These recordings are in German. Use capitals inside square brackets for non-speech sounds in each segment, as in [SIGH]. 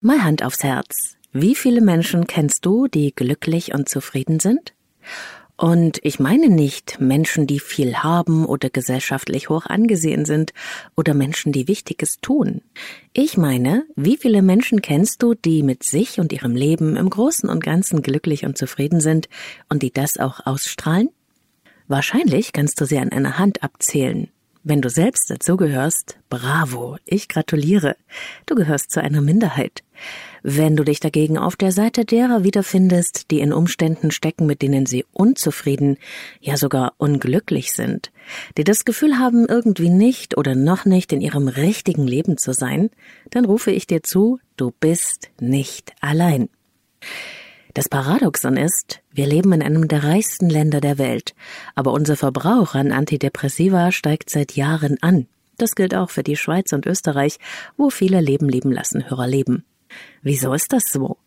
Mal Hand aufs Herz. Wie viele Menschen kennst du, die glücklich und zufrieden sind? Und ich meine nicht Menschen, die viel haben oder gesellschaftlich hoch angesehen sind oder Menschen, die Wichtiges tun. Ich meine, wie viele Menschen kennst du, die mit sich und ihrem Leben im Großen und Ganzen glücklich und zufrieden sind und die das auch ausstrahlen? Wahrscheinlich kannst du sie an einer Hand abzählen. Wenn du selbst dazugehörst, bravo, ich gratuliere. Du gehörst zu einer Minderheit. Wenn du dich dagegen auf der Seite derer wiederfindest, die in Umständen stecken, mit denen sie unzufrieden, ja sogar unglücklich sind, die das Gefühl haben, irgendwie nicht oder noch nicht in ihrem richtigen Leben zu sein, dann rufe ich dir zu, du bist nicht allein. Das Paradoxon ist, wir leben in einem der reichsten Länder der Welt, aber unser Verbrauch an Antidepressiva steigt seit Jahren an. Das gilt auch für die Schweiz und Österreich, wo viele Leben lieben lassen Hörer leben. Wieso ist das so?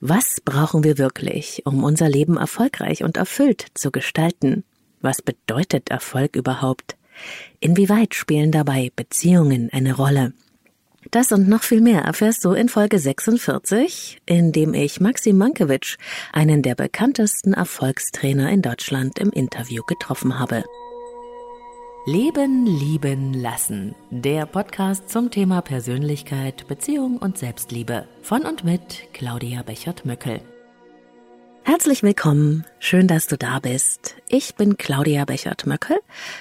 Was brauchen wir wirklich, um unser Leben erfolgreich und erfüllt zu gestalten? Was bedeutet Erfolg überhaupt? Inwieweit spielen dabei Beziehungen eine Rolle? Das und noch viel mehr erfährst du in Folge 46, in dem ich Maxim Mankiewicz, einen der bekanntesten Erfolgstrainer in Deutschland, im Interview getroffen habe. Leben, lieben, lassen. Der Podcast zum Thema Persönlichkeit, Beziehung und Selbstliebe. Von und mit Claudia Bechert-Möckel. Herzlich willkommen, schön, dass du da bist. Ich bin Claudia Bechert-Möckel,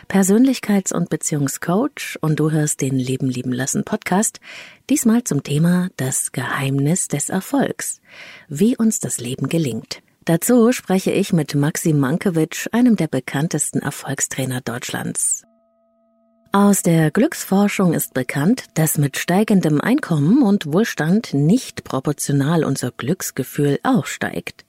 Persönlichkeits- und Beziehungscoach und du hörst den Leben lieben lassen Podcast, diesmal zum Thema das Geheimnis des Erfolgs, wie uns das Leben gelingt. Dazu spreche ich mit Maxim Mankiewicz, einem der bekanntesten Erfolgstrainer Deutschlands. Aus der Glücksforschung ist bekannt, dass mit steigendem Einkommen und Wohlstand nicht proportional unser Glücksgefühl auch steigt.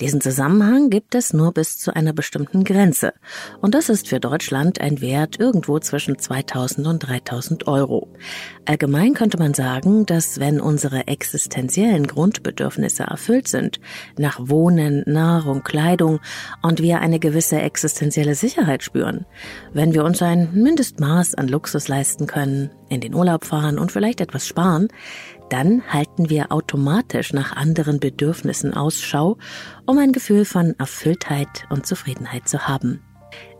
Diesen Zusammenhang gibt es nur bis zu einer bestimmten Grenze. Und das ist für Deutschland ein Wert irgendwo zwischen 2000 und 3000 Euro. Allgemein könnte man sagen, dass wenn unsere existenziellen Grundbedürfnisse erfüllt sind, nach Wohnen, Nahrung, Kleidung und wir eine gewisse existenzielle Sicherheit spüren, wenn wir uns ein Mindestmaß an Luxus leisten können, in den Urlaub fahren und vielleicht etwas sparen, dann halten wir automatisch nach anderen Bedürfnissen Ausschau, um ein Gefühl von Erfülltheit und Zufriedenheit zu haben.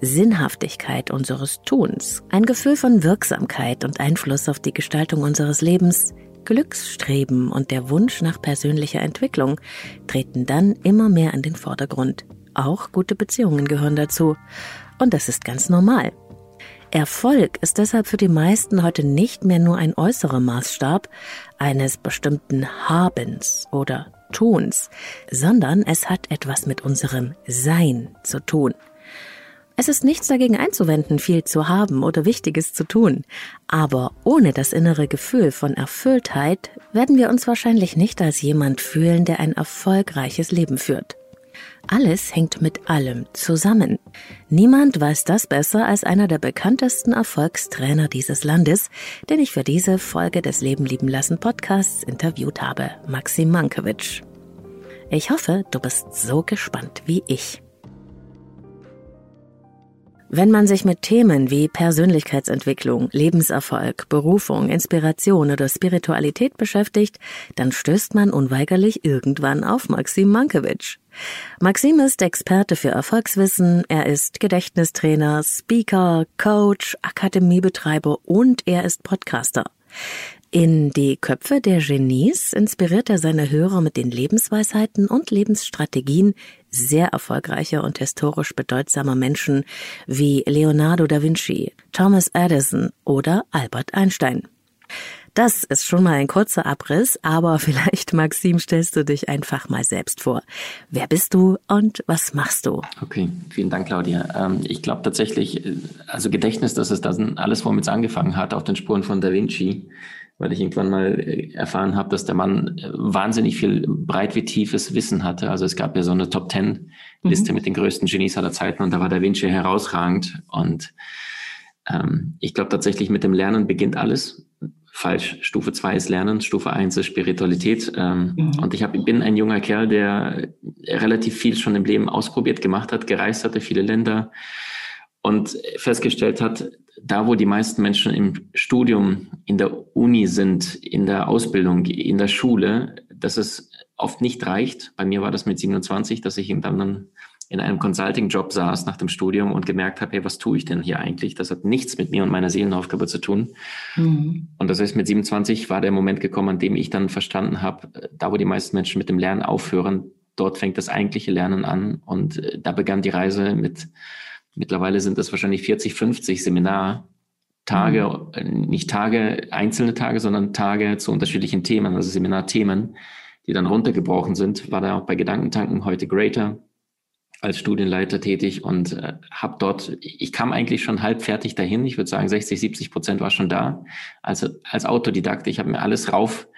Sinnhaftigkeit unseres Tuns, ein Gefühl von Wirksamkeit und Einfluss auf die Gestaltung unseres Lebens, Glücksstreben und der Wunsch nach persönlicher Entwicklung treten dann immer mehr in den Vordergrund. Auch gute Beziehungen gehören dazu. Und das ist ganz normal. Erfolg ist deshalb für die meisten heute nicht mehr nur ein äußerer Maßstab eines bestimmten Habens oder Tuns, sondern es hat etwas mit unserem Sein zu tun. Es ist nichts dagegen einzuwenden, viel zu haben oder Wichtiges zu tun. Aber ohne das innere Gefühl von Erfülltheit werden wir uns wahrscheinlich nicht als jemand fühlen, der ein erfolgreiches Leben führt. Alles hängt mit allem zusammen. Niemand weiß das besser als einer der bekanntesten Erfolgstrainer dieses Landes, den ich für diese Folge des Leben lieben lassen Podcasts interviewt habe, Maxim Mankiewicz. Ich hoffe, du bist so gespannt wie ich. Wenn man sich mit Themen wie Persönlichkeitsentwicklung, Lebenserfolg, Berufung, Inspiration oder Spiritualität beschäftigt, dann stößt man unweigerlich irgendwann auf Maxim Mankiewicz. Maxim ist Experte für Erfolgswissen, er ist Gedächtnistrainer, Speaker, Coach, Akademiebetreiber und er ist Podcaster. In die Köpfe der Genies inspiriert er seine Hörer mit den Lebensweisheiten und Lebensstrategien sehr erfolgreicher und historisch bedeutsamer Menschen wie Leonardo da Vinci, Thomas Edison oder Albert Einstein. Das ist schon mal ein kurzer Abriss, aber [LAUGHS] vielleicht, Maxim, stellst du dich einfach mal selbst vor. Wer bist du und was machst du? Okay, vielen Dank, Claudia. Ähm, ich glaube tatsächlich, äh, also Gedächtnis, das ist das alles, womit es angefangen hat, auf den Spuren von Da Vinci weil ich irgendwann mal äh, erfahren habe, dass der Mann äh, wahnsinnig viel breit wie tiefes Wissen hatte. Also es gab ja so eine Top Ten Liste mhm. mit den größten Genies aller Zeiten und da war Da Vinci herausragend. Und ähm, ich glaube tatsächlich mit dem Lernen beginnt alles. Falsch. Stufe zwei ist Lernen, Stufe eins ist Spiritualität. Ähm, mhm. Und ich hab, bin ein junger Kerl, der relativ viel schon im Leben ausprobiert gemacht hat, gereist hatte, viele Länder und festgestellt hat, da wo die meisten Menschen im Studium, in der Uni sind, in der Ausbildung, in der Schule, dass es oft nicht reicht. Bei mir war das mit 27, dass ich dann in einem Consulting-Job saß nach dem Studium und gemerkt habe, hey, was tue ich denn hier eigentlich? Das hat nichts mit mir und meiner Seelenaufgabe zu tun. Mhm. Und das heißt, mit 27 war der Moment gekommen, an dem ich dann verstanden habe, da wo die meisten Menschen mit dem Lernen aufhören, dort fängt das eigentliche Lernen an. Und äh, da begann die Reise mit, mittlerweile sind das wahrscheinlich 40, 50 Seminartage, mhm. Äh, nicht Tage, einzelne Tage, sondern Tage zu unterschiedlichen Themen, also Seminarthemen, die dann runtergebrochen sind. War da auch bei Gedankentanken heute Greater als Studienleiter tätig und äh, habe dort, ich kam eigentlich schon halb fertig dahin. Ich würde sagen, 60, 70 Prozent war schon da. Also als Autodidakt, ich habe mir alles rauf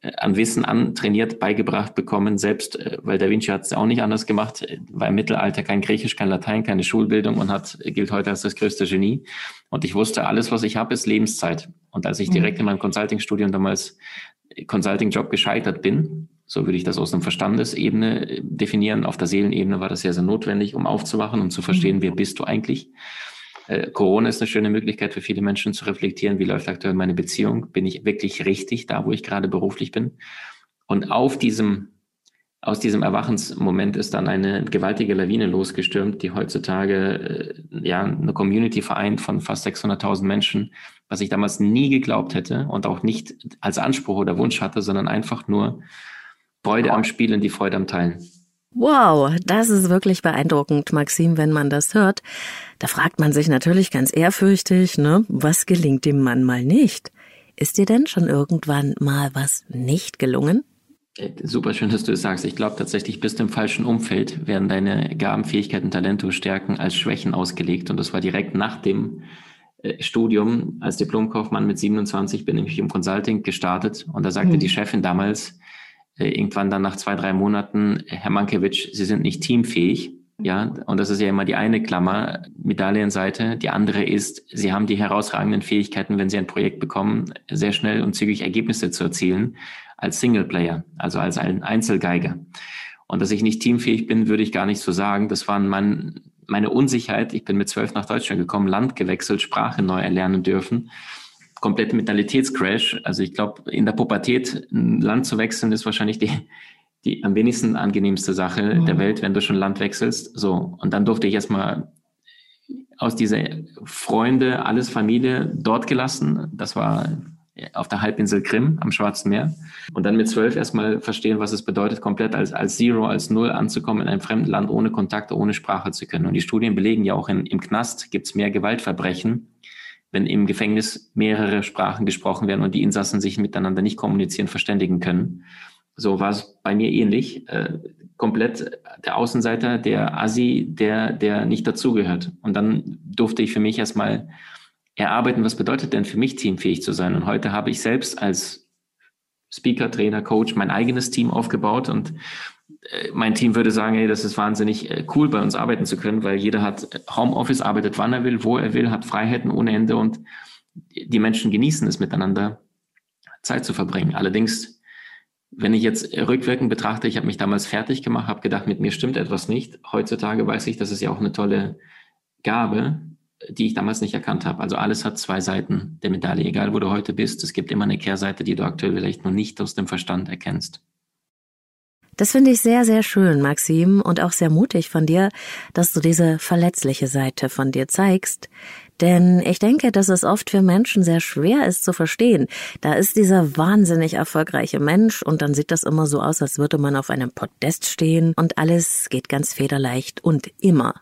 äh, an Wissen antrainiert, beigebracht bekommen, selbst, äh, weil Da Vinci hat es auch nicht anders gemacht, äh, war im Mittelalter kein Griechisch, kein Latein, keine Schulbildung und hat, gilt heute als das größte Genie. Und ich wusste, alles, was ich habe, ist Lebenszeit. Und als ich mhm. direkt in meinem Consulting-Studium damals Consulting-Job gescheitert bin, so würde ich das aus der Verstandesebene äh, definieren. Auf der Seelenebene war das sehr, sehr notwendig, um aufzuwachen, um zu verstehen, mhm. wer bist du eigentlich. Äh, Corona ist eine schöne Möglichkeit für viele Menschen zu reflektieren, wie läuft aktuell meine Beziehung? Bin ich wirklich richtig da, wo ich gerade beruflich bin? Und auf diesem, aus diesem Erwachensmoment ist dann eine gewaltige Lawine losgestürmt, die heutzutage äh, ja eine Community vereint von fast 600.000 Menschen, was ich damals nie geglaubt hätte und auch nicht als Anspruch oder Wunsch hatte, sondern einfach nur Freude am Spielen, die Freude am Teilen. Wow, das ist wirklich beeindruckend, Maxim, wenn man das hört. Da fragt man sich natürlich ganz ehrfürchtig, ne, was gelingt dem Mann mal nicht? Ist dir denn schon irgendwann mal was nicht gelungen? Äh, super schön, dass du es sagst. Ich glaube tatsächlich, bist du im falschen Umfeld, werden deine Gaben, Fähigkeiten, Talente, Stärken als Schwächen ausgelegt. Und das war direkt nach dem äh, Studium als Diplomkaufmann mit 27 bin ich im Consulting gestartet. Und da sagte hm. die Chefin damals, irgendwann dann nach zwei, drei Monaten, Herr Mankiewicz, Sie sind nicht teamfähig. Ja, und das ist ja immer die eine Klammer, Medaillenseite. Die andere ist, Sie haben die herausragenden Fähigkeiten, wenn Sie ein Projekt bekommen, sehr schnell und zügig Ergebnisse zu erzielen als Singleplayer, also als ein Einzelgeiger. Und dass ich nicht teamfähig bin, würde ich gar nicht so sagen. Das waren mein, meine Unsicherheit. Ich bin mit zwölf nach Deutschland gekommen, Land gewechselt, Sprache neu erlernen dürfen komplette Mentalitätscrash. Also ich glaube, in der Pubertät ein Land zu wechseln, ist wahrscheinlich die, die am wenigsten angenehmste Sache mhm. der Welt, wenn du schon Land wechselst. So. Und dann durfte ich erstmal aus dieser Freunde, alles Familie dort gelassen. Das war auf der Halbinsel Krim am Schwarzen Meer. Und dann mit zwölf erstmal verstehen, was es bedeutet, komplett als, als Zero, als Null anzukommen in einem fremden Land, ohne Kontakte, ohne Sprache zu können. Und die Studien belegen ja auch, in, im Knast gibt es mehr Gewaltverbrechen wenn im Gefängnis mehrere Sprachen gesprochen werden und die Insassen sich miteinander nicht kommunizieren, verständigen können. So war es bei mir ähnlich. Äh, komplett der Außenseiter, der Asi, der, der nicht dazugehört. Und dann durfte ich für mich erstmal erarbeiten, was bedeutet denn für mich teamfähig zu sein. Und heute habe ich selbst als Speaker, Trainer, Coach mein eigenes Team aufgebaut und mein Team würde sagen, hey, das ist wahnsinnig äh, cool, bei uns arbeiten zu können, weil jeder hat äh, Homeoffice, arbeitet wann er will, wo er will, hat Freiheiten ohne Ende und die Menschen genießen es miteinander, Zeit zu verbringen. Allerdings, wenn ich jetzt rückwirkend betrachte, ich habe mich damals fertig gemacht, habe gedacht, mit mir stimmt etwas nicht. Heutzutage weiß ich, das ist ja auch eine tolle Gabe, die ich damals nicht erkannt habe. Also alles hat zwei Seiten der Medaille, egal wo du heute bist. Es gibt immer eine Kehrseite, die du aktuell vielleicht noch nicht aus dem Verstand erkennst. Das finde ich sehr, sehr schön, Maxim, und auch sehr mutig von dir, dass du diese verletzliche Seite von dir zeigst. Denn ich denke, dass es oft für Menschen sehr schwer ist zu verstehen. Da ist dieser wahnsinnig erfolgreiche Mensch und dann sieht das immer so aus, als würde man auf einem Podest stehen und alles geht ganz federleicht und immer.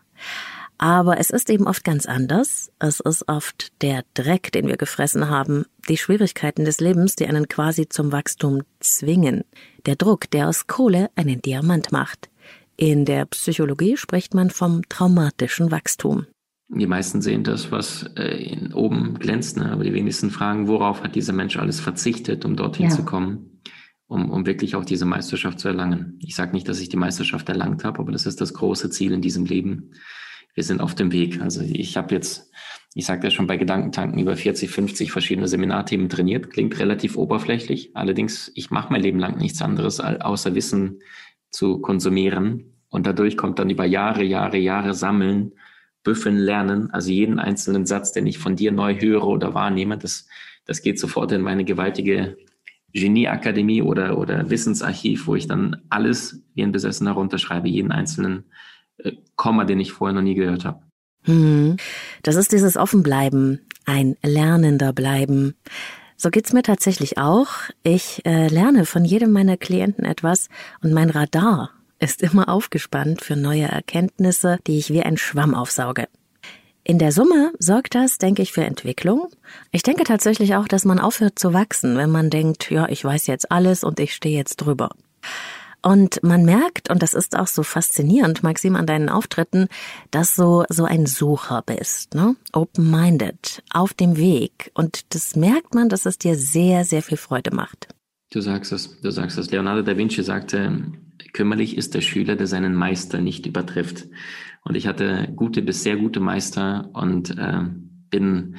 Aber es ist eben oft ganz anders. Es ist oft der Dreck, den wir gefressen haben, die Schwierigkeiten des Lebens, die einen quasi zum Wachstum zwingen. Der Druck, der aus Kohle einen Diamant macht. In der Psychologie spricht man vom traumatischen Wachstum. Die meisten sehen das, was äh, oben glänzt, ne? aber die wenigsten fragen, worauf hat dieser Mensch alles verzichtet, um dorthin ja. zu kommen, um, um wirklich auch diese Meisterschaft zu erlangen. Ich sage nicht, dass ich die Meisterschaft erlangt habe, aber das ist das große Ziel in diesem Leben, wir sind auf dem Weg. Also ich habe jetzt, ich sagte ja schon bei Gedankentanken über 40, 50 verschiedene Seminarthemen trainiert. Klingt relativ oberflächlich. Allerdings, ich mache mein Leben lang nichts anderes, außer Wissen zu konsumieren. Und dadurch kommt dann über Jahre, Jahre, Jahre sammeln büffeln lernen. Also jeden einzelnen Satz, den ich von dir neu höre oder wahrnehme, das, das geht sofort in meine gewaltige Genieakademie oder, oder Wissensarchiv, wo ich dann alles wie ein Besessener runterschreibe, jeden einzelnen Komma, den ich vorher noch nie gehört habe. Hm. Das ist dieses Offenbleiben, ein Lernender bleiben. So geht's mir tatsächlich auch. Ich äh, lerne von jedem meiner Klienten etwas und mein Radar ist immer aufgespannt für neue Erkenntnisse, die ich wie ein Schwamm aufsauge. In der Summe sorgt das, denke ich, für Entwicklung. Ich denke tatsächlich auch, dass man aufhört zu wachsen, wenn man denkt, ja, ich weiß jetzt alles und ich stehe jetzt drüber. Und man merkt, und das ist auch so faszinierend, Maxim, an deinen Auftritten, dass du so ein Sucher bist, ne? Open-minded, auf dem Weg. Und das merkt man, dass es dir sehr, sehr viel Freude macht. Du sagst es, du sagst es. Leonardo da Vinci sagte, kümmerlich ist der Schüler, der seinen Meister nicht übertrifft. Und ich hatte gute bis sehr gute Meister und äh, bin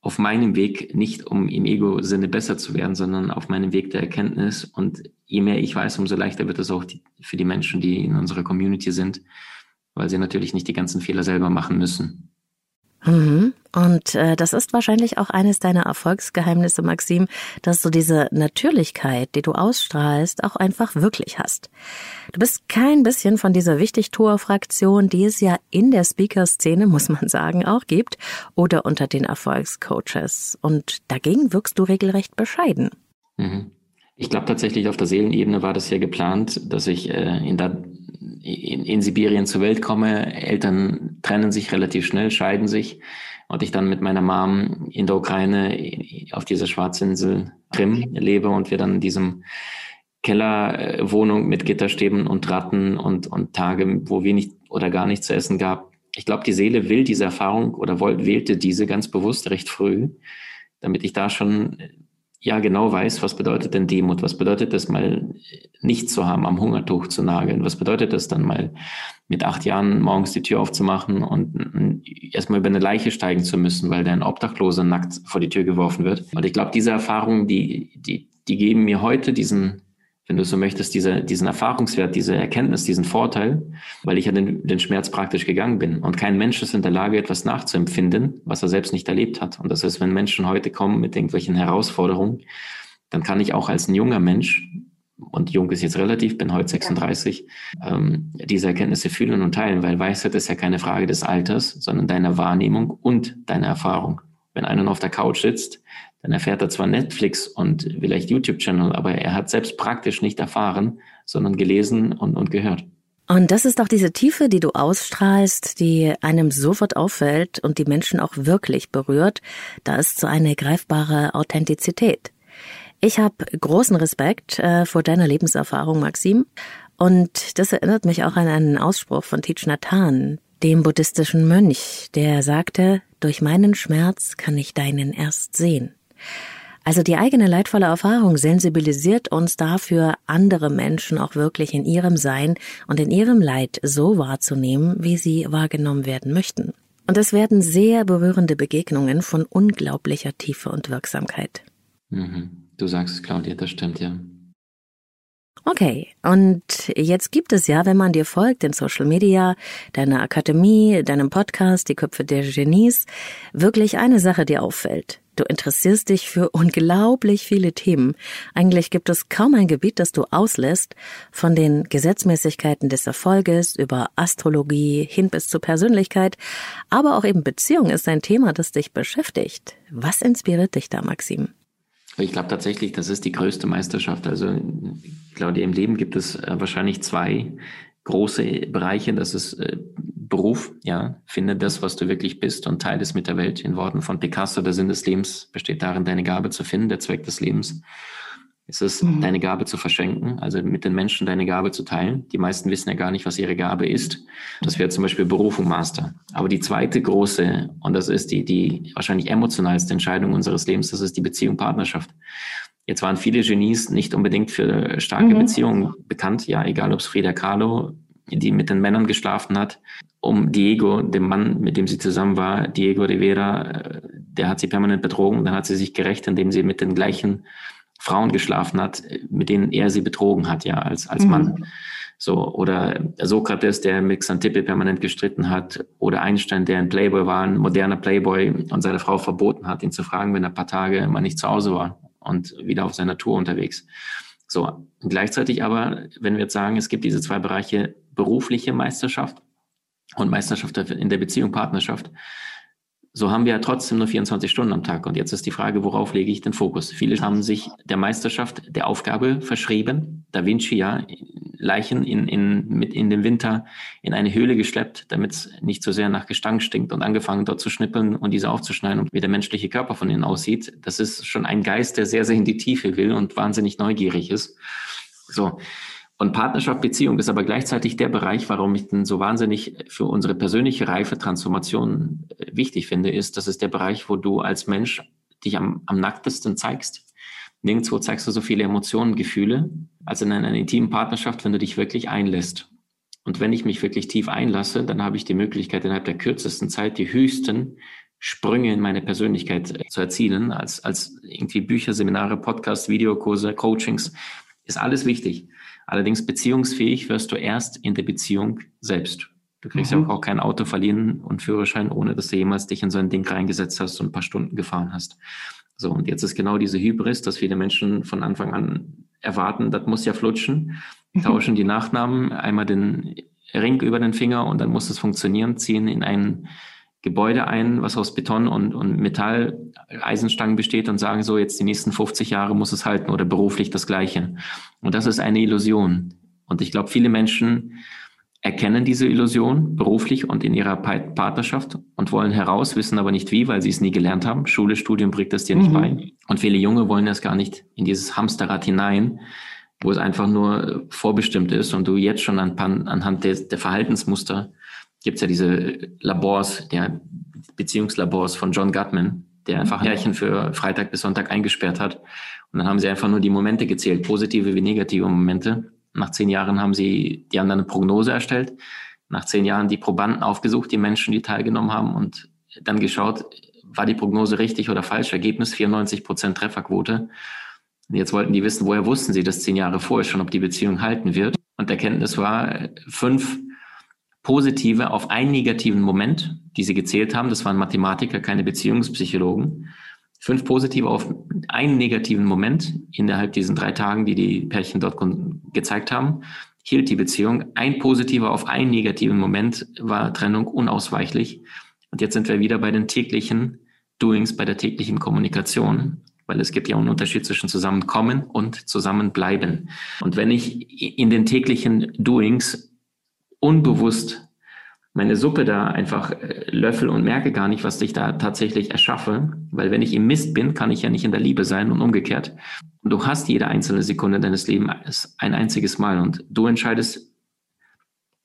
auf meinem Weg nicht, um im Ego-Sinne besser zu werden, sondern auf meinem Weg der Erkenntnis. Und je mehr ich weiß, umso leichter wird es auch die, für die Menschen, die in unserer Community sind, weil sie natürlich nicht die ganzen Fehler selber machen müssen. Mhm. Und äh, das ist wahrscheinlich auch eines deiner Erfolgsgeheimnisse, Maxim, dass du diese Natürlichkeit, die du ausstrahlst, auch einfach wirklich hast. Du bist kein bisschen von dieser Wichtigtuer-Fraktion, die es ja in der Speaker-Szene, muss man sagen, auch gibt, oder unter den Erfolgscoaches. Und dagegen wirkst du regelrecht bescheiden. Mhm. Ich glaube tatsächlich, auf der Seelenebene war das ja geplant, dass ich äh, in der in, in Sibirien zur Welt komme. Eltern trennen sich relativ schnell, scheiden sich und ich dann mit meiner Mom in der Ukraine auf dieser Schwarzinsel Krim lebe und wir dann in diesem Kellerwohnung mit Gitterstäben und Ratten und, und Tage, wo wenig oder gar nichts zu essen gab. Ich glaube, die Seele will diese Erfahrung oder wählte diese ganz bewusst recht früh, damit ich da schon ja genau weiß, was bedeutet denn Demut, was bedeutet das mal nichts zu haben, am Hungertuch zu nageln, was bedeutet das dann mal mit acht Jahren morgens die Tür aufzumachen und erstmal über eine Leiche steigen zu müssen, weil dein Obdachloser nackt vor die Tür geworfen wird. Und ich glaube, diese Erfahrungen, die, die, die geben mir heute diesen wenn du so möchtest, diese, diesen Erfahrungswert, diese Erkenntnis, diesen Vorteil, weil ich ja den, den Schmerz praktisch gegangen bin. Und kein Mensch ist in der Lage, etwas nachzuempfinden, was er selbst nicht erlebt hat. Und das ist, wenn Menschen heute kommen mit irgendwelchen Herausforderungen, dann kann ich auch als ein junger Mensch, und jung ist jetzt relativ, bin heute 36, ähm, diese Erkenntnisse fühlen und teilen, weil Weisheit ist ja keine Frage des Alters, sondern deiner Wahrnehmung und deiner Erfahrung. Wenn einer auf der Couch sitzt, dann erfährt er zwar Netflix und vielleicht YouTube-Channel, aber er hat selbst praktisch nicht erfahren, sondern gelesen und, und gehört. Und das ist auch diese Tiefe, die du ausstrahlst, die einem sofort auffällt und die Menschen auch wirklich berührt. Da ist so eine greifbare Authentizität. Ich habe großen Respekt äh, vor deiner Lebenserfahrung, Maxim. Und das erinnert mich auch an einen Ausspruch von Thich Nhat Hanh, dem buddhistischen Mönch, der sagte, durch meinen Schmerz kann ich deinen erst sehen. Also die eigene leidvolle Erfahrung sensibilisiert uns dafür, andere Menschen auch wirklich in ihrem Sein und in ihrem Leid so wahrzunehmen, wie sie wahrgenommen werden möchten. Und es werden sehr berührende Begegnungen von unglaublicher Tiefe und Wirksamkeit. Mhm. Du sagst es, Claudia, das stimmt, ja. Okay, und jetzt gibt es ja, wenn man dir folgt in Social Media, deiner Akademie, deinem Podcast, die Köpfe der Genies, wirklich eine Sache, die auffällt. Du interessierst dich für unglaublich viele Themen. Eigentlich gibt es kaum ein Gebiet, das du auslässt, von den Gesetzmäßigkeiten des Erfolges über Astrologie hin bis zur Persönlichkeit, aber auch eben Beziehung ist ein Thema, das dich beschäftigt. Was inspiriert dich da, Maxim? Ich glaube tatsächlich, das ist die größte Meisterschaft. Also, Claudia, im Leben gibt es äh, wahrscheinlich zwei große Bereiche. Das ist äh, Beruf, ja, finde das, was du wirklich bist und teile es mit der Welt. In Worten von Picasso, der Sinn des Lebens besteht darin, deine Gabe zu finden, der Zweck des Lebens. Es ist mhm. deine Gabe zu verschenken, also mit den Menschen deine Gabe zu teilen. Die meisten wissen ja gar nicht, was ihre Gabe ist. Das wäre zum Beispiel Berufung Master. Aber die zweite große, und das ist die, die wahrscheinlich emotionalste Entscheidung unseres Lebens, das ist die Beziehung Partnerschaft. Jetzt waren viele Genies nicht unbedingt für starke mhm. Beziehungen bekannt, ja, egal ob es Frida Kahlo, die mit den Männern geschlafen hat, um Diego, dem Mann, mit dem sie zusammen war, Diego Rivera, äh, der hat sie permanent betrogen, dann hat sie sich gerecht, indem sie mit den gleichen Frauen geschlafen hat, mit denen er sie betrogen hat, ja, als, als mhm. Mann. So, oder Sokrates, der mit Xantippe permanent gestritten hat, oder Einstein, der ein Playboy war, ein moderner Playboy und seine Frau verboten hat, ihn zu fragen, wenn er ein paar Tage mal nicht zu Hause war und wieder auf seiner Tour unterwegs. So, gleichzeitig aber, wenn wir jetzt sagen, es gibt diese zwei Bereiche berufliche Meisterschaft und Meisterschaft in der Beziehung, Partnerschaft, so haben wir ja trotzdem nur 24 Stunden am Tag. Und jetzt ist die Frage, worauf lege ich den Fokus? Viele haben sich der Meisterschaft, der Aufgabe verschrieben. Da Vinci ja Leichen in, in, mit in den Winter in eine Höhle geschleppt, damit es nicht so sehr nach Gestank stinkt und angefangen dort zu schnippeln und diese aufzuschneiden und wie der menschliche Körper von ihnen aussieht. Das ist schon ein Geist, der sehr, sehr in die Tiefe will und wahnsinnig neugierig ist. So. Und Partnerschaft, Beziehung ist aber gleichzeitig der Bereich, warum ich den so wahnsinnig für unsere persönliche Reife, Transformation äh, wichtig finde, ist, das ist der Bereich, wo du als Mensch dich am, am nacktesten zeigst. Nirgendwo zeigst du so viele Emotionen, Gefühle, als in einer intimen Partnerschaft, wenn du dich wirklich einlässt. Und wenn ich mich wirklich tief einlasse, dann habe ich die Möglichkeit, innerhalb der kürzesten Zeit die höchsten Sprünge in meine Persönlichkeit äh, zu erzielen, als, als irgendwie Bücher, Seminare, Podcasts, Videokurse, Coachings, ist alles wichtig. Allerdings beziehungsfähig wirst du erst in der Beziehung selbst. Du kriegst mhm. ja auch kein Auto verliehen und Führerschein, ohne dass du jemals dich in so ein Ding reingesetzt hast und ein paar Stunden gefahren hast. So, und jetzt ist genau diese Hybris, dass viele Menschen von Anfang an erwarten, das muss ja flutschen, mhm. tauschen die Nachnamen, einmal den Ring über den Finger und dann muss es funktionieren, ziehen in einen Gebäude ein, was aus Beton und, und Metall, Eisenstangen besteht und sagen so, jetzt die nächsten 50 Jahre muss es halten oder beruflich das Gleiche. Und das ist eine Illusion. Und ich glaube, viele Menschen erkennen diese Illusion beruflich und in ihrer Partnerschaft und wollen heraus, wissen aber nicht wie, weil sie es nie gelernt haben. Schule, Studium bringt das dir nicht mhm. bei. Und viele Junge wollen das gar nicht in dieses Hamsterrad hinein, wo es einfach nur vorbestimmt ist und du jetzt schon anhand der, der Verhaltensmuster gibt es ja diese Labors, der Beziehungslabors von John Gutman, der einfach Härchen für Freitag bis Sonntag eingesperrt hat. Und dann haben sie einfach nur die Momente gezählt, positive wie negative Momente. Nach zehn Jahren haben sie die anderen eine Prognose erstellt. Nach zehn Jahren die Probanden aufgesucht, die Menschen, die teilgenommen haben und dann geschaut, war die Prognose richtig oder falsch? Ergebnis 94 Prozent Trefferquote. Und jetzt wollten die wissen, woher wussten sie das zehn Jahre vorher schon, ob die Beziehung halten wird. Und Erkenntnis war, fünf positive auf einen negativen Moment, die sie gezählt haben. Das waren Mathematiker, keine Beziehungspsychologen. Fünf positive auf einen negativen Moment innerhalb diesen drei Tagen, die die Pärchen dort gezeigt haben, hielt die Beziehung. Ein positiver auf einen negativen Moment war Trennung unausweichlich. Und jetzt sind wir wieder bei den täglichen Doings, bei der täglichen Kommunikation weil es gibt ja einen Unterschied zwischen Zusammenkommen und Zusammenbleiben. Und wenn ich in den täglichen Doings unbewusst meine Suppe da einfach äh, löffel und merke gar nicht, was ich da tatsächlich erschaffe. Weil wenn ich im Mist bin, kann ich ja nicht in der Liebe sein und umgekehrt. Und du hast jede einzelne Sekunde deines Lebens ein einziges Mal und du entscheidest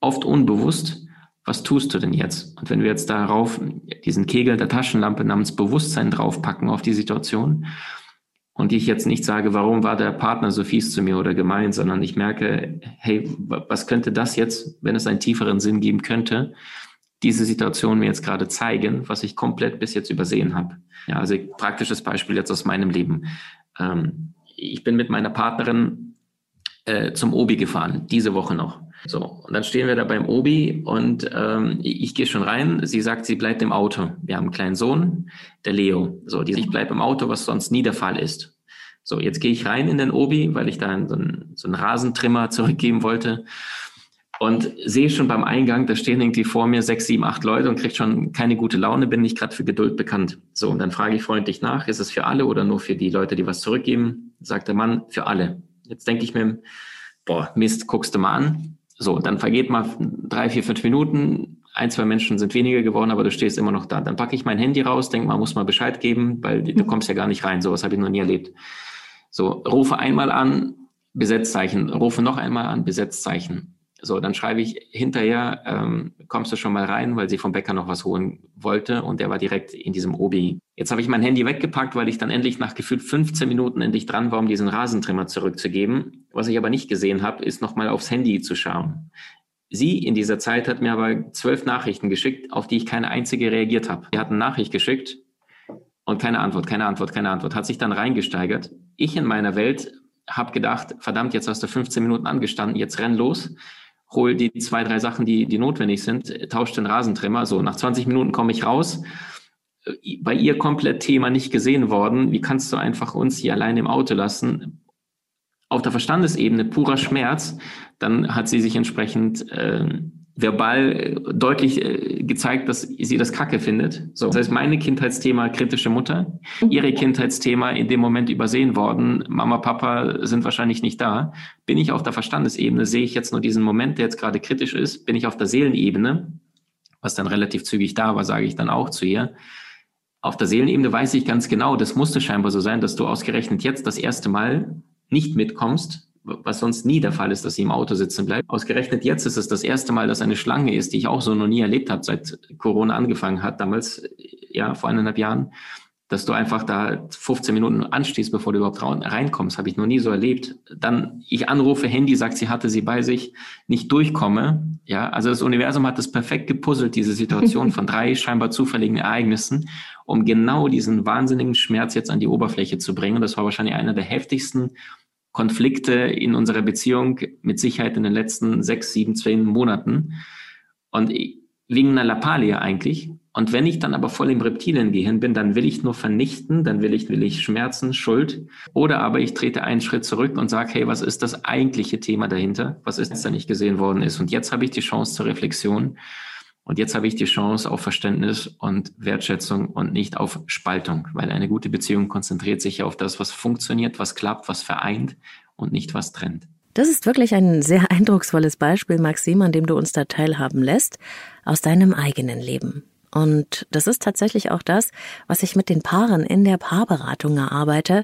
oft unbewusst, was tust du denn jetzt? Und wenn wir jetzt darauf diesen Kegel der Taschenlampe namens Bewusstsein draufpacken auf die Situation, und ich jetzt nicht sage, warum war der Partner so fies zu mir oder gemein, sondern ich merke, hey, was könnte das jetzt, wenn es einen tieferen Sinn geben könnte, diese Situation mir jetzt gerade zeigen, was ich komplett bis jetzt übersehen habe. Ja, also praktisches Beispiel jetzt aus meinem Leben. Ähm, ich bin mit meiner Partnerin äh, zum Obi gefahren, diese Woche noch. So, und dann stehen wir da beim Obi und ähm, ich, ich gehe schon rein. Sie sagt, sie bleibt im Auto. Wir haben einen kleinen Sohn, der Leo. So, die, ich bleibe im Auto, was sonst nie der Fall ist. So, jetzt gehe ich rein in den Obi, weil ich da so einen, so einen Rasentrimmer [LAUGHS] zurückgeben wollte. Und sehe schon beim Eingang, da stehen irgendwie vor mir sechs, sieben, acht Leute und kriege schon keine gute Laune, bin nicht gerade für Geduld bekannt. So, und dann frage ich freundlich nach, ist es für alle oder nur für die Leute, die was zurückgeben? Sagt der Mann, für alle. Jetzt denke ich mir, boah, Mist, guckst du mal an. So, dann vergeht mal drei, vier, fünf Minuten. Ein, zwei Menschen sind weniger geworden, aber du stehst immer noch da. Dann packe ich mein Handy raus, denke mal, muss mal Bescheid geben, weil du mhm. kommst ja gar nicht rein. Sowas habe ich noch nie erlebt. So, rufe einmal an, Besetzzeichen. Rufe noch einmal an, Besetzzeichen. So, dann schreibe ich hinterher, ähm, kommst du schon mal rein, weil sie vom Bäcker noch was holen wollte und der war direkt in diesem Obi. Jetzt habe ich mein Handy weggepackt, weil ich dann endlich nach gefühlt 15 Minuten endlich dran war, um diesen Rasentrimmer zurückzugeben. Was ich aber nicht gesehen habe, ist nochmal aufs Handy zu schauen. Sie in dieser Zeit hat mir aber zwölf Nachrichten geschickt, auf die ich keine einzige reagiert habe. Sie hat eine Nachricht geschickt und keine Antwort, keine Antwort, keine Antwort. Hat sich dann reingesteigert. Ich in meiner Welt habe gedacht, verdammt, jetzt hast du 15 Minuten angestanden, jetzt renn los hol die zwei, drei Sachen, die, die notwendig sind, tausche den Rasentrimmer. So, nach 20 Minuten komme ich raus. Bei ihr komplett Thema nicht gesehen worden. Wie kannst du einfach uns hier allein im Auto lassen? Auf der Verstandesebene purer Schmerz. Dann hat sie sich entsprechend äh, verbal äh, deutlich äh, gezeigt, dass sie das Kacke findet. So, das heißt, meine Kindheitsthema kritische Mutter, mhm. ihre Kindheitsthema in dem Moment übersehen worden. Mama, Papa sind wahrscheinlich nicht da. Bin ich auf der Verstandesebene, sehe ich jetzt nur diesen Moment, der jetzt gerade kritisch ist. Bin ich auf der Seelenebene, was dann relativ zügig da war, sage ich dann auch zu ihr. Auf der Seelenebene weiß ich ganz genau, das musste scheinbar so sein, dass du ausgerechnet jetzt das erste Mal nicht mitkommst, was sonst nie der Fall ist, dass sie im Auto sitzen bleibt. Ausgerechnet jetzt ist es das erste Mal, dass eine Schlange ist, die ich auch so noch nie erlebt habe, seit Corona angefangen hat, damals, ja, vor eineinhalb Jahren, dass du einfach da 15 Minuten anstehst, bevor du überhaupt reinkommst, habe ich noch nie so erlebt. Dann ich anrufe, Handy sagt, sie hatte sie bei sich, nicht durchkomme. Ja, also das Universum hat das perfekt gepuzzelt, diese Situation [LAUGHS] von drei scheinbar zufälligen Ereignissen, um genau diesen wahnsinnigen Schmerz jetzt an die Oberfläche zu bringen. Das war wahrscheinlich einer der heftigsten Konflikte in unserer Beziehung mit Sicherheit in den letzten sechs, sieben, zehn Monaten. Und wegen einer Lappalie eigentlich. Und wenn ich dann aber voll im Reptiliengehirn bin, dann will ich nur vernichten, dann will ich, will ich Schmerzen, Schuld. Oder aber ich trete einen Schritt zurück und sage, hey, was ist das eigentliche Thema dahinter? Was ist, da nicht gesehen worden ist? Und jetzt habe ich die Chance zur Reflexion. Und jetzt habe ich die Chance auf Verständnis und Wertschätzung und nicht auf Spaltung, weil eine gute Beziehung konzentriert sich ja auf das, was funktioniert, was klappt, was vereint und nicht was trennt. Das ist wirklich ein sehr eindrucksvolles Beispiel, Maxim, an dem du uns da teilhaben lässt, aus deinem eigenen Leben. Und das ist tatsächlich auch das, was ich mit den Paaren in der Paarberatung erarbeite.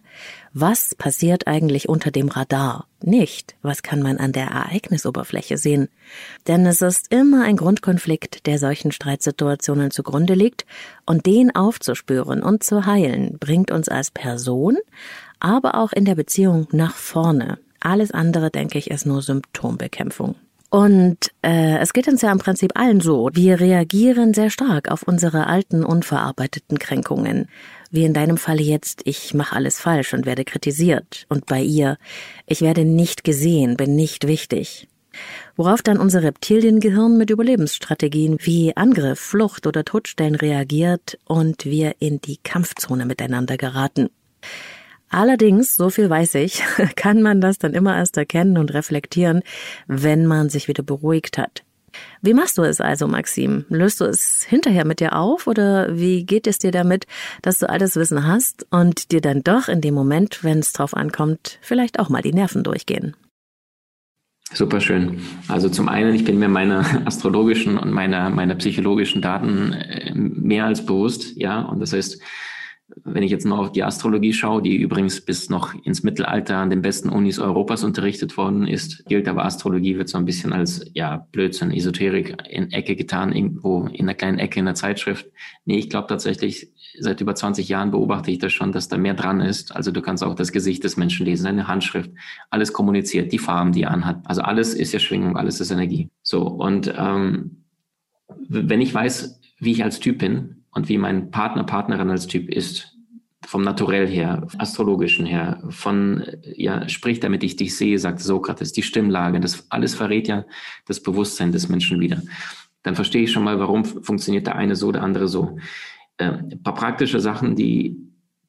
Was passiert eigentlich unter dem Radar? Nicht, was kann man an der Ereignisoberfläche sehen? Denn es ist immer ein Grundkonflikt, der solchen Streitsituationen zugrunde liegt, und den aufzuspüren und zu heilen, bringt uns als Person, aber auch in der Beziehung nach vorne. Alles andere, denke ich, ist nur Symptombekämpfung. Und äh, es geht uns ja im Prinzip allen so. Wir reagieren sehr stark auf unsere alten, unverarbeiteten Kränkungen. Wie in deinem Falle jetzt, ich mache alles falsch und werde kritisiert. Und bei ihr, ich werde nicht gesehen, bin nicht wichtig. Worauf dann unser Reptiliengehirn mit Überlebensstrategien wie Angriff, Flucht oder Todstellen reagiert und wir in die Kampfzone miteinander geraten. Allerdings, so viel weiß ich, [LAUGHS] kann man das dann immer erst erkennen und reflektieren, wenn man sich wieder beruhigt hat. Wie machst du es also, Maxim? Löst du es hinterher mit dir auf oder wie geht es dir damit, dass du all das Wissen hast und dir dann doch in dem Moment, wenn es drauf ankommt, vielleicht auch mal die Nerven durchgehen? Super schön. Also zum einen, ich bin mir meiner [LAUGHS] astrologischen und meiner, meiner psychologischen Daten äh, mehr als bewusst, ja. Und das heißt, wenn ich jetzt noch auf die Astrologie schaue, die übrigens bis noch ins Mittelalter an den besten Unis Europas unterrichtet worden ist, gilt aber Astrologie wird so ein bisschen als ja Blödsinn, Esoterik in Ecke getan, irgendwo in einer kleinen Ecke in der Zeitschrift. Nee, ich glaube tatsächlich, seit über 20 Jahren beobachte ich das schon, dass da mehr dran ist. Also du kannst auch das Gesicht des Menschen lesen, seine Handschrift, alles kommuniziert, die Farben, die er anhat. Also alles ist ja Schwingung, alles ist Energie. So, und ähm, wenn ich weiß, wie ich als Typ bin, und wie mein Partner, Partnerin als Typ ist, vom Naturell her, astrologischen her, von, ja, sprich, damit ich dich sehe, sagt Sokrates, die Stimmlage, das alles verrät ja das Bewusstsein des Menschen wieder. Dann verstehe ich schon mal, warum funktioniert der eine so, der andere so. Äh, ein paar praktische Sachen, die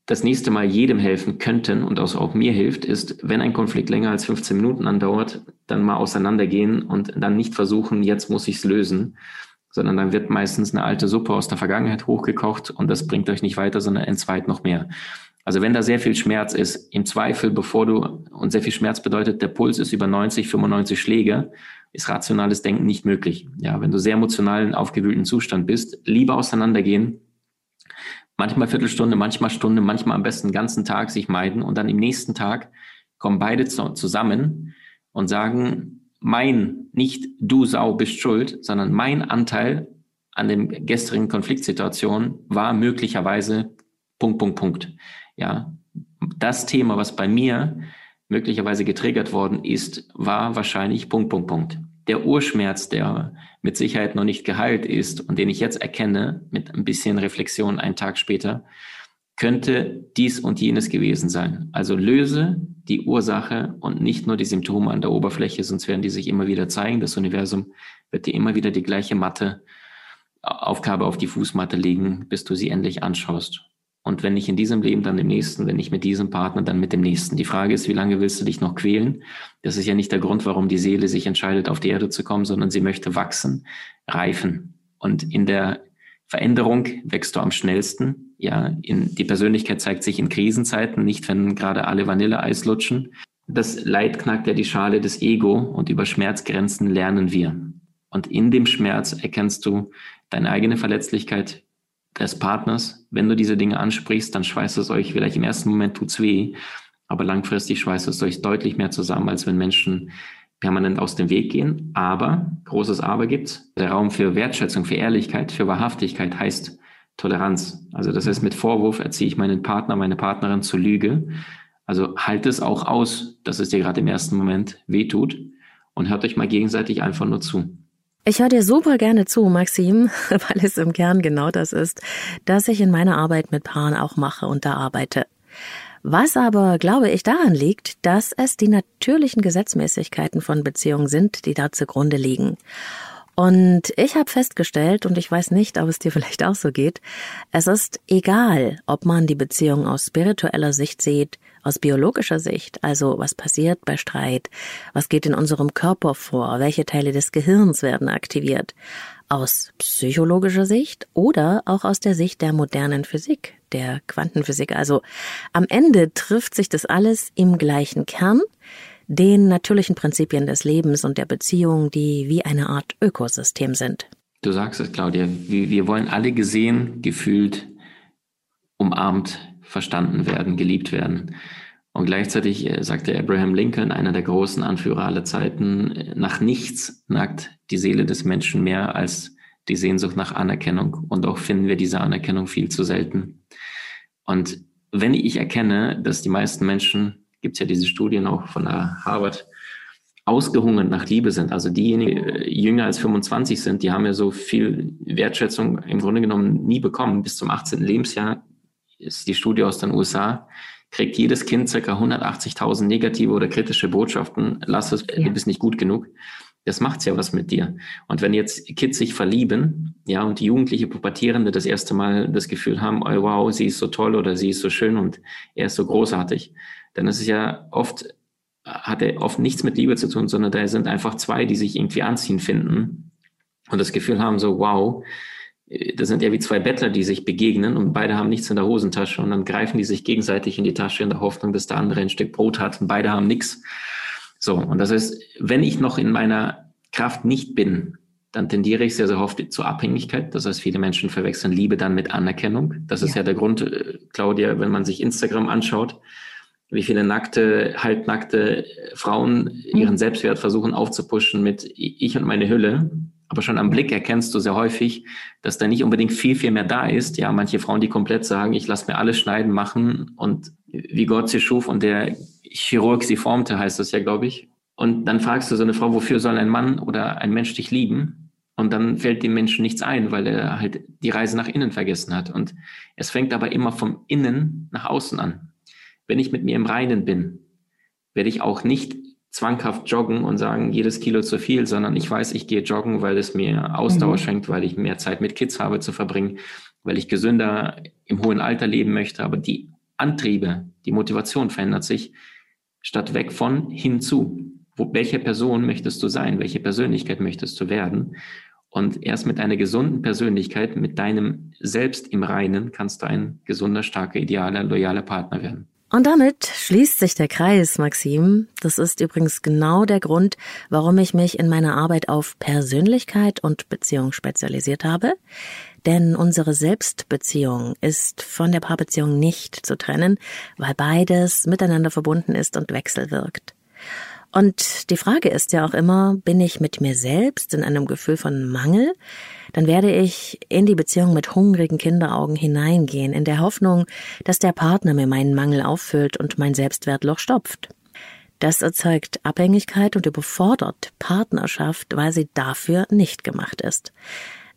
das nächste Mal jedem helfen könnten und auch, auch mir hilft, ist, wenn ein Konflikt länger als 15 Minuten andauert, dann mal auseinandergehen und dann nicht versuchen, jetzt muss ich es lösen, sondern dann wird meistens eine alte Suppe aus der Vergangenheit hochgekocht und das bringt euch nicht weiter, sondern entzweit noch mehr. Also wenn da sehr viel Schmerz ist, im Zweifel, bevor du, und sehr viel Schmerz bedeutet, der Puls ist über 90, 95 Schläge, ist rationales Denken nicht möglich. Ja, wenn du sehr emotionalen, aufgewühlten Zustand bist, lieber auseinandergehen, manchmal Viertelstunde, manchmal Stunde, manchmal am besten den ganzen Tag sich meiden und dann im nächsten Tag kommen beide zusammen und sagen, mein, nicht du Sau bist schuld, sondern mein Anteil an dem gestrigen Konfliktsituation war möglicherweise Punkt, Punkt, Punkt. Ja, das Thema, was bei mir möglicherweise getriggert worden ist, war wahrscheinlich Punkt, Punkt, Punkt. Der Urschmerz, der mit Sicherheit noch nicht geheilt ist und den ich jetzt erkenne, mit ein bisschen Reflexion einen Tag später, könnte dies und jenes gewesen sein. Also löse die Ursache und nicht nur die Symptome an der Oberfläche, sonst werden die sich immer wieder zeigen. Das Universum wird dir immer wieder die gleiche Matte, Aufgabe auf die Fußmatte legen, bis du sie endlich anschaust. Und wenn nicht in diesem Leben, dann im nächsten, wenn nicht mit diesem Partner, dann mit dem nächsten. Die Frage ist, wie lange willst du dich noch quälen? Das ist ja nicht der Grund, warum die Seele sich entscheidet, auf die Erde zu kommen, sondern sie möchte wachsen, reifen. Und in der Veränderung wächst du am schnellsten. Ja, in, die Persönlichkeit zeigt sich in Krisenzeiten, nicht wenn gerade alle Vanilleeis lutschen. Das Leid knackt ja die Schale des Ego und über Schmerzgrenzen lernen wir. Und in dem Schmerz erkennst du deine eigene Verletzlichkeit, des Partners. Wenn du diese Dinge ansprichst, dann schweißt es euch vielleicht im ersten Moment tut's weh, aber langfristig schweißt es euch deutlich mehr zusammen, als wenn Menschen permanent aus dem Weg gehen. Aber, großes Aber gibt's. Der Raum für Wertschätzung, für Ehrlichkeit, für Wahrhaftigkeit heißt Toleranz. Also das heißt, mit Vorwurf erziehe ich meinen Partner, meine Partnerin zur Lüge. Also halt es auch aus, dass es dir gerade im ersten Moment weh tut und hört euch mal gegenseitig einfach nur zu. Ich höre dir super gerne zu, Maxim, [LAUGHS] weil es im Kern genau das ist, dass ich in meiner Arbeit mit Paaren auch mache und da arbeite. Was aber, glaube ich, daran liegt, dass es die natürlichen Gesetzmäßigkeiten von Beziehungen sind, die da zugrunde liegen. Und ich habe festgestellt, und ich weiß nicht, ob es dir [LAUGHS] vielleicht auch so geht, es ist egal, ob man die Beziehung aus spiritueller Sicht sieht, aus biologischer Sicht, also was passiert bei Streit, was geht in unserem Körper vor, welche Teile des Gehirns werden aktiviert, aus psychologischer Sicht oder auch aus der Sicht der modernen Physik, der Quantenphysik. Also am Ende trifft sich das alles im gleichen Kern, den natürlichen Prinzipien des Lebens und der Beziehung, die wie eine Art Ökosystem sind. Du sagst es, Claudia, wir wollen alle gesehen, gefühlt, umarmt, verstanden werden, geliebt werden. Und gleichzeitig äh, sagte Abraham Lincoln, einer der großen Anführer aller Zeiten, äh, nach nichts nagt die Seele des Menschen mehr als die Sehnsucht nach Anerkennung. Und auch finden wir diese Anerkennung viel zu selten. Und wenn ich erkenne, dass die meisten Menschen, gibt es ja diese Studien auch von der Harvard, ausgehungert nach Liebe sind, also diejenigen, die äh, jünger als 25 sind, die haben ja so viel Wertschätzung im Grunde genommen nie bekommen. Bis zum 18. Lebensjahr ist die Studie aus den USA, kriegt jedes Kind circa 180.000 negative oder kritische Botschaften. Lass es, ja. du bist nicht gut genug. Das macht's ja was mit dir. Und wenn jetzt Kids sich verlieben, ja, und die jugendliche Pubertierende das erste Mal das Gefühl haben, oh wow, sie ist so toll oder sie ist so schön und er ist so großartig, dann ist es ja oft, hat er oft nichts mit Liebe zu tun, sondern da sind einfach zwei, die sich irgendwie anziehen finden und das Gefühl haben, so wow, das sind ja wie zwei Bettler, die sich begegnen und beide haben nichts in der Hosentasche und dann greifen die sich gegenseitig in die Tasche in der Hoffnung, dass der andere ein Stück Brot hat und beide haben nichts. So, und das heißt, wenn ich noch in meiner Kraft nicht bin, dann tendiere ich sehr, sehr oft zur Abhängigkeit. Das heißt, viele Menschen verwechseln Liebe dann mit Anerkennung. Das ist ja, ja der Grund, äh, Claudia, wenn man sich Instagram anschaut, wie viele nackte, halbnackte Frauen ihren mhm. Selbstwert versuchen aufzupuschen mit ich und meine Hülle aber schon am Blick erkennst du sehr häufig, dass da nicht unbedingt viel, viel mehr da ist. Ja, manche Frauen, die komplett sagen, ich lasse mir alles schneiden machen und wie Gott sie schuf und der Chirurg sie formte, heißt das ja, glaube ich. Und dann fragst du so eine Frau, wofür soll ein Mann oder ein Mensch dich lieben? Und dann fällt dem Menschen nichts ein, weil er halt die Reise nach innen vergessen hat. Und es fängt aber immer vom Innen nach außen an. Wenn ich mit mir im Reinen bin, werde ich auch nicht zwanghaft joggen und sagen, jedes Kilo zu viel, sondern ich weiß, ich gehe joggen, weil es mir Ausdauer mhm. schenkt, weil ich mehr Zeit mit Kids habe zu verbringen, weil ich gesünder im hohen Alter leben möchte. Aber die Antriebe, die Motivation verändert sich statt weg von hinzu. Wo, welche Person möchtest du sein? Welche Persönlichkeit möchtest du werden? Und erst mit einer gesunden Persönlichkeit, mit deinem Selbst im Reinen, kannst du ein gesunder, starker, idealer, loyaler Partner werden. Und damit schließt sich der Kreis, Maxim. Das ist übrigens genau der Grund, warum ich mich in meiner Arbeit auf Persönlichkeit und Beziehung spezialisiert habe. Denn unsere Selbstbeziehung ist von der Paarbeziehung nicht zu trennen, weil beides miteinander verbunden ist und wechselwirkt. Und die Frage ist ja auch immer, bin ich mit mir selbst in einem Gefühl von Mangel? Dann werde ich in die Beziehung mit hungrigen Kinderaugen hineingehen, in der Hoffnung, dass der Partner mir meinen Mangel auffüllt und mein Selbstwertloch stopft. Das erzeugt Abhängigkeit und überfordert Partnerschaft, weil sie dafür nicht gemacht ist.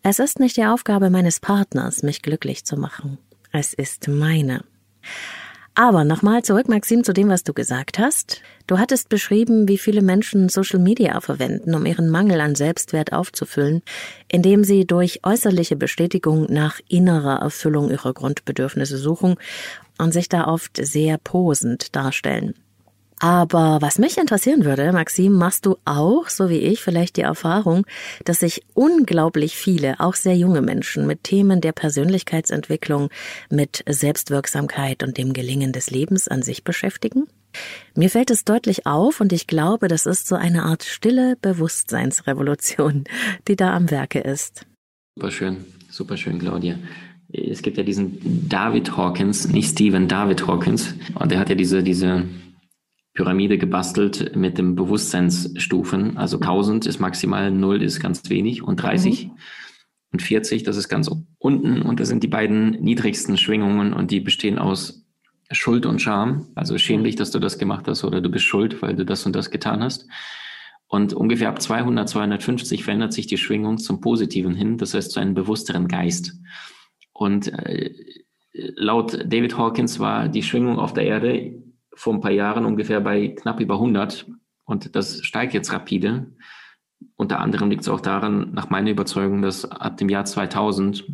Es ist nicht die Aufgabe meines Partners, mich glücklich zu machen. es ist meine. Aber nochmal zurück, Maxim, zu dem, was du gesagt hast. Du hattest beschrieben, wie viele Menschen Social Media verwenden, um ihren Mangel an Selbstwert aufzufüllen, indem sie durch äußerliche Bestätigung nach innerer Erfüllung ihrer Grundbedürfnisse suchen und sich da oft sehr posend darstellen. Aber was mich interessieren würde, Maxim, machst du auch, so wie ich, vielleicht die Erfahrung, dass sich unglaublich viele, auch sehr junge Menschen mit Themen der Persönlichkeitsentwicklung, mit Selbstwirksamkeit und dem Gelingen des Lebens an sich beschäftigen? Mir fällt es deutlich auf und ich glaube, das ist so eine Art stille Bewusstseinsrevolution, die da am Werke ist. Superschön, superschön, Claudia es gibt ja diesen David Hawkins, nicht Stephen David Hawkins, und der hat ja diese, diese Pyramide gebastelt mit den Bewusstseinsstufen. Also 1000 ist maximal, 0 ist ganz wenig und 30 mhm. und 40, das ist ganz unten. Und das sind die beiden niedrigsten Schwingungen und die bestehen aus Schuld und Scham. Also schäm dich, dass du das gemacht hast oder du bist schuld, weil du das und das getan hast. Und ungefähr ab 200, 250 verändert sich die Schwingung zum Positiven hin, das heißt zu einem bewussteren Geist. Und äh, laut David Hawkins war die Schwingung auf der Erde vor ein paar Jahren ungefähr bei knapp über 100 und das steigt jetzt rapide. Unter anderem liegt es auch daran, nach meiner Überzeugung, dass ab dem Jahr 2000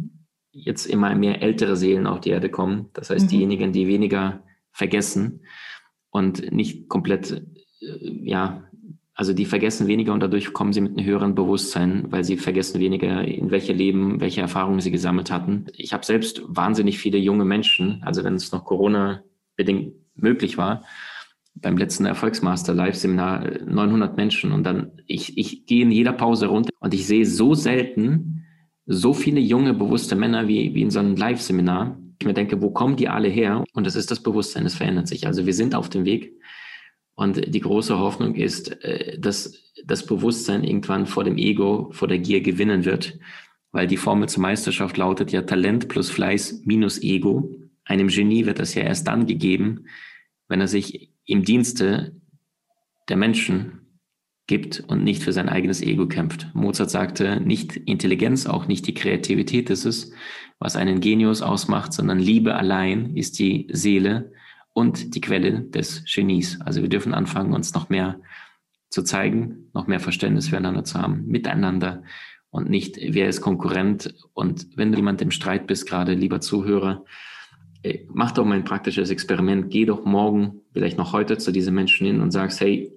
jetzt immer mehr ältere Seelen auf die Erde kommen. Das heißt, mhm. diejenigen, die weniger vergessen und nicht komplett, äh, ja, also die vergessen weniger und dadurch kommen sie mit einem höheren Bewusstsein, weil sie vergessen weniger, in welche Leben, welche Erfahrungen sie gesammelt hatten. Ich habe selbst wahnsinnig viele junge Menschen, also wenn es noch Corona bedingt möglich war. Beim letzten Erfolgsmaster Live-Seminar 900 Menschen und dann, ich, ich gehe in jeder Pause runter und ich sehe so selten so viele junge, bewusste Männer wie, wie in so einem Live-Seminar. Ich mir denke, wo kommen die alle her? Und das ist das Bewusstsein, es verändert sich. Also wir sind auf dem Weg. Und die große Hoffnung ist, äh, dass das Bewusstsein irgendwann vor dem Ego, vor der Gier gewinnen wird. Weil die Formel zur Meisterschaft lautet ja Talent plus Fleiß minus Ego. Einem Genie wird das ja erst dann gegeben, wenn er sich im Dienste der Menschen gibt und nicht für sein eigenes Ego kämpft. Mozart sagte, nicht Intelligenz, auch nicht die Kreativität ist es, was einen Genius ausmacht, sondern Liebe allein ist die Seele und die Quelle des Genies. Also wir dürfen anfangen, uns noch mehr zu zeigen, noch mehr Verständnis füreinander zu haben, miteinander und nicht, wer ist Konkurrent. Und wenn du jemand im Streit bist, gerade lieber Zuhörer, mach doch mal ein praktisches Experiment. Geh doch morgen, vielleicht noch heute zu diesen Menschen hin und sagst, hey,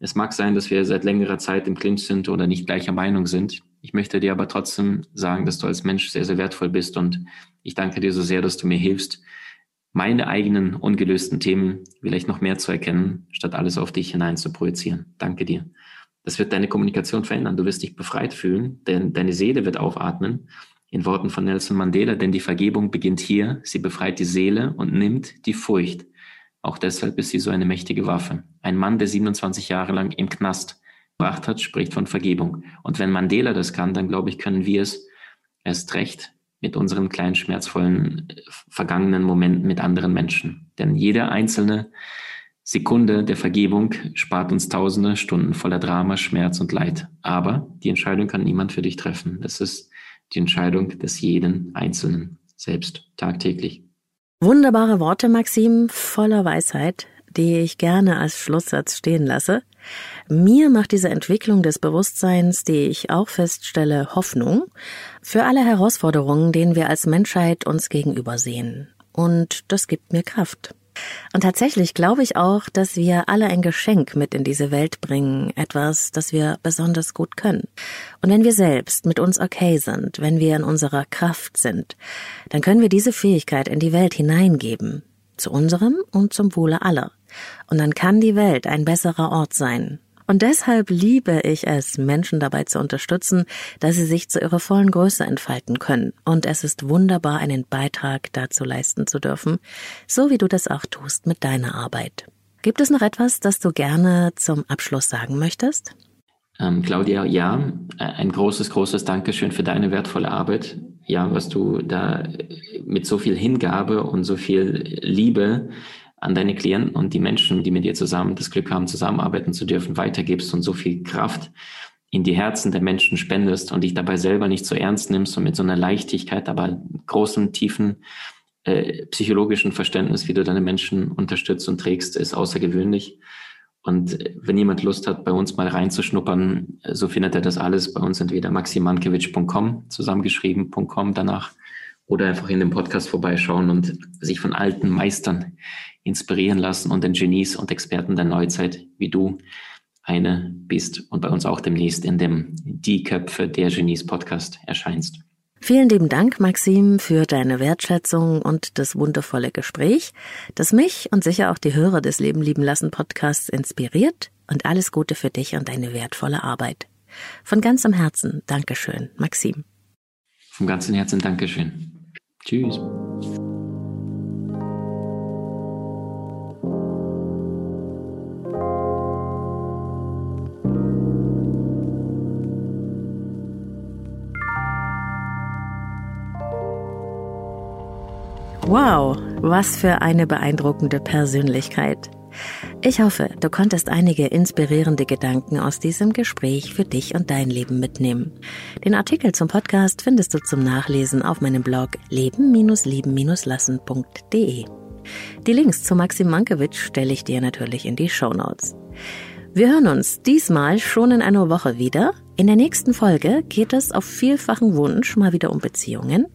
es mag sein, dass wir seit längerer Zeit im Clinch sind oder nicht gleicher Meinung sind. Ich möchte dir aber trotzdem sagen, dass du als Mensch sehr, sehr wertvoll bist und ich danke dir so sehr, dass du mir hilfst, meine eigenen ungelösten Themen vielleicht noch mehr zu erkennen, statt alles auf dich hinein zu projizieren. Danke dir. Das wird deine Kommunikation verändern. Du wirst dich befreit fühlen, denn deine Seele wird aufatmen in Worten von Nelson Mandela, denn die Vergebung beginnt hier, sie befreit die Seele und nimmt die Furcht. Auch deshalb ist sie so eine mächtige Waffe. Ein Mann, der 27 Jahre lang im Knast gebracht hat, spricht von Vergebung. Und wenn Mandela das kann, dann glaube ich, können wir es erst recht mit unseren kleinen schmerzvollen äh, vergangenen Momenten mit anderen Menschen. Denn jede einzelne Sekunde der Vergebung spart uns tausende Stunden voller Drama, Schmerz und Leid. Aber die Entscheidung kann niemand für dich treffen. Das ist die Entscheidung des jeden Einzelnen selbst tagtäglich. Wunderbare Worte, Maxim, voller Weisheit, die ich gerne als Schlusssatz stehen lasse. Mir macht diese Entwicklung des Bewusstseins, die ich auch feststelle, Hoffnung für alle Herausforderungen, denen wir als Menschheit uns gegenüber sehen. Und das gibt mir Kraft. Und tatsächlich glaube ich auch, dass wir alle ein Geschenk mit in diese Welt bringen, etwas, das wir besonders gut können. Und wenn wir selbst mit uns okay sind, wenn wir in unserer Kraft sind, dann können wir diese Fähigkeit in die Welt hineingeben, zu unserem und zum Wohle aller. Und dann kann die Welt ein besserer Ort sein, und deshalb liebe ich es, Menschen dabei zu unterstützen, dass sie sich zu ihrer vollen Größe entfalten können. Und es ist wunderbar, einen Beitrag dazu leisten zu dürfen, so wie du das auch tust mit deiner Arbeit. Gibt es noch etwas, das du gerne zum Abschluss sagen möchtest? Ähm, Claudia, ja, ein großes, großes Dankeschön für deine wertvolle Arbeit. Ja, was du da mit so viel Hingabe und so viel Liebe an deine Klienten und die Menschen, die mit dir zusammen das Glück haben, zusammenarbeiten zu dürfen, weitergibst und so viel Kraft in die Herzen der Menschen spendest und dich dabei selber nicht so ernst nimmst und mit so einer Leichtigkeit, aber großen, tiefen äh, psychologischen Verständnis, wie du deine Menschen unterstützt und trägst, ist außergewöhnlich. Und wenn jemand Lust hat, bei uns mal reinzuschnuppern, so findet er das alles bei uns entweder maximankiewicz.com, zusammengeschrieben.com danach, oder einfach in dem Podcast vorbeischauen und sich von alten Meistern inspirieren lassen und den Genies und Experten der Neuzeit wie du eine bist und bei uns auch demnächst in dem Die Köpfe der Genies Podcast erscheinst. Vielen lieben Dank, Maxim, für deine Wertschätzung und das wundervolle Gespräch, das mich und sicher auch die Hörer des Leben lieben lassen Podcasts inspiriert und alles Gute für dich und deine wertvolle Arbeit. Von ganzem Herzen Dankeschön, Maxim. Vom ganzen Herzen Dankeschön. Tschüss. Wow, was für eine beeindruckende Persönlichkeit. Ich hoffe, du konntest einige inspirierende Gedanken aus diesem Gespräch für dich und dein Leben mitnehmen. Den Artikel zum Podcast findest du zum Nachlesen auf meinem Blog leben-lieben-lassen.de. Die Links zu Maxim Mankiewicz stelle ich dir natürlich in die Show Notes. Wir hören uns diesmal schon in einer Woche wieder. In der nächsten Folge geht es auf vielfachen Wunsch mal wieder um Beziehungen,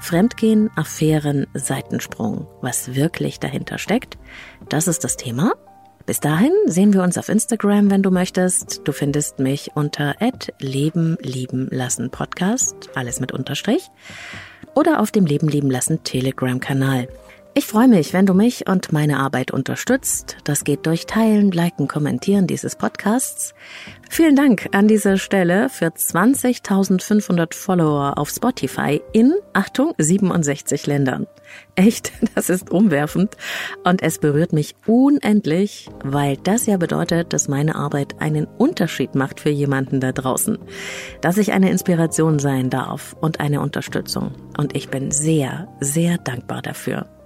Fremdgehen, Affären, Seitensprung. Was wirklich dahinter steckt, das ist das Thema. Bis dahin sehen wir uns auf Instagram, wenn du möchtest. Du findest mich unter Leben lieben lassen Podcast, alles mit Unterstrich, oder auf dem Leben lieben lassen Telegram-Kanal. Ich freue mich, wenn du mich und meine Arbeit unterstützt. Das geht durch Teilen, Liken, Kommentieren dieses Podcasts. Vielen Dank an dieser Stelle für 20.500 Follower auf Spotify in, Achtung, 67 Ländern. Echt, [LAUGHS] das ist umwerfend und es berührt mich unendlich, weil das ja bedeutet, dass meine Arbeit einen Unterschied macht für jemanden da draußen. Dass ich eine Inspiration sein darf und eine Unterstützung. Und ich bin sehr, sehr dankbar dafür.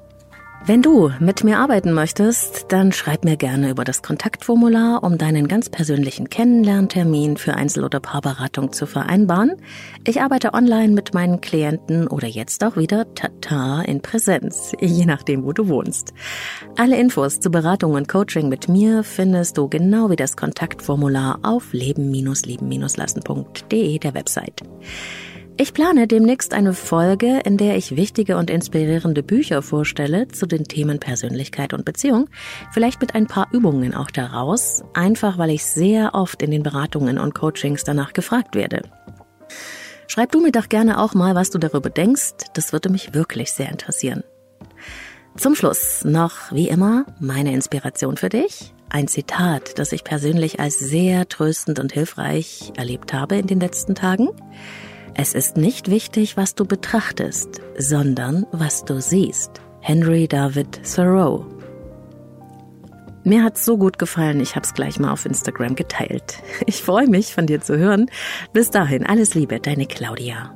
Wenn du mit mir arbeiten möchtest, dann schreib mir gerne über das Kontaktformular, um deinen ganz persönlichen Kennenlerntermin für Einzel- oder Paarberatung zu vereinbaren. Ich arbeite online mit meinen Klienten oder jetzt auch wieder tata in Präsenz, je nachdem, wo du wohnst. Alle Infos zu Beratung und Coaching mit mir findest du genau wie das Kontaktformular auf leben-lieben-lassen.de der Website. Ich plane demnächst eine Folge, in der ich wichtige und inspirierende Bücher vorstelle zu den Themen Persönlichkeit und Beziehung, vielleicht mit ein paar Übungen auch daraus, einfach weil ich sehr oft in den Beratungen und Coachings danach gefragt werde. Schreib du mir doch gerne auch mal, was du darüber denkst, das würde mich wirklich sehr interessieren. Zum Schluss noch, wie immer, meine Inspiration für dich. Ein Zitat, das ich persönlich als sehr tröstend und hilfreich erlebt habe in den letzten Tagen. Es ist nicht wichtig, was du betrachtest, sondern was du siehst. Henry David Thoreau. Mir hat's so gut gefallen, ich hab's gleich mal auf Instagram geteilt. [LAUGHS] Ich freue mich, von dir zu hören. Bis dahin, alles Liebe, deine Claudia.